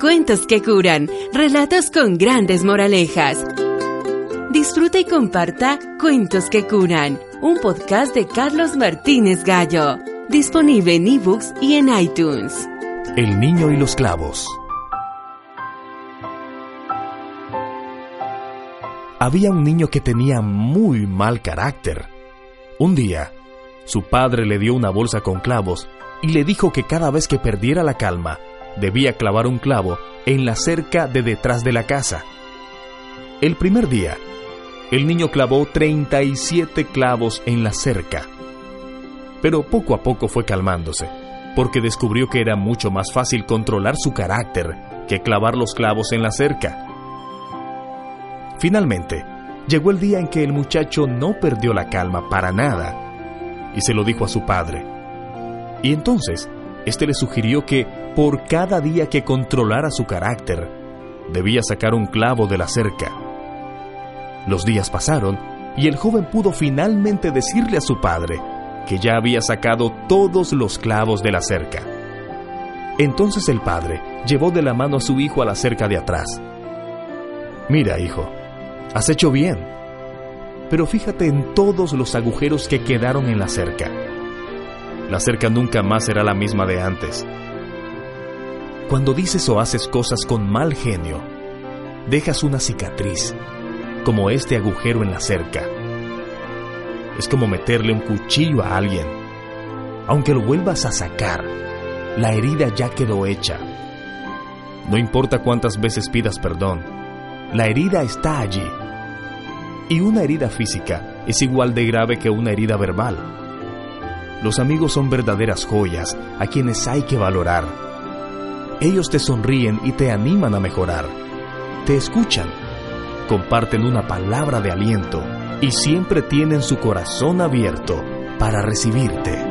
Cuentos que curan, relatos con grandes moralejas. Disfruta y comparta Cuentos que curan, un podcast de Carlos Martínez Gallo, disponible en ebooks y en iTunes. El niño y los clavos. Había un niño que tenía muy mal carácter. Un día, su padre le dio una bolsa con clavos y le dijo que cada vez que perdiera la calma, debía clavar un clavo en la cerca de detrás de la casa. El primer día, el niño clavó 37 clavos en la cerca. Pero poco a poco fue calmándose, porque descubrió que era mucho más fácil controlar su carácter que clavar los clavos en la cerca. Finalmente, llegó el día en que el muchacho no perdió la calma para nada, y se lo dijo a su padre. Y entonces, este le sugirió que, por cada día que controlara su carácter, debía sacar un clavo de la cerca. Los días pasaron y el joven pudo finalmente decirle a su padre que ya había sacado todos los clavos de la cerca. Entonces el padre llevó de la mano a su hijo a la cerca de atrás. Mira, hijo, has hecho bien, pero fíjate en todos los agujeros que quedaron en la cerca la cerca nunca más será la misma de antes. Cuando dices o haces cosas con mal genio, dejas una cicatriz, como este agujero en la cerca. Es como meterle un cuchillo a alguien. Aunque lo vuelvas a sacar, la herida ya quedó hecha. No importa cuántas veces pidas perdón, la herida está allí. Y una herida física es igual de grave que una herida verbal. Los amigos son verdaderas joyas a quienes hay que valorar. Ellos te sonríen y te animan a mejorar. Te escuchan, comparten una palabra de aliento y siempre tienen su corazón abierto para recibirte.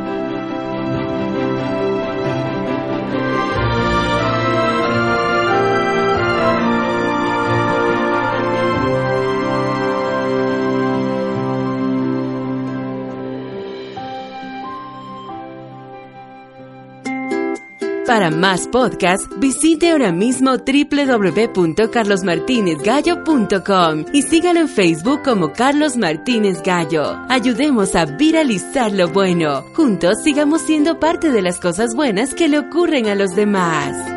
Para más podcasts, visite ahora mismo www.carlosmartinezgallo.com y sígalo en Facebook como Carlos Martínez Gallo. Ayudemos a viralizar lo bueno. Juntos sigamos siendo parte de las cosas buenas que le ocurren a los demás.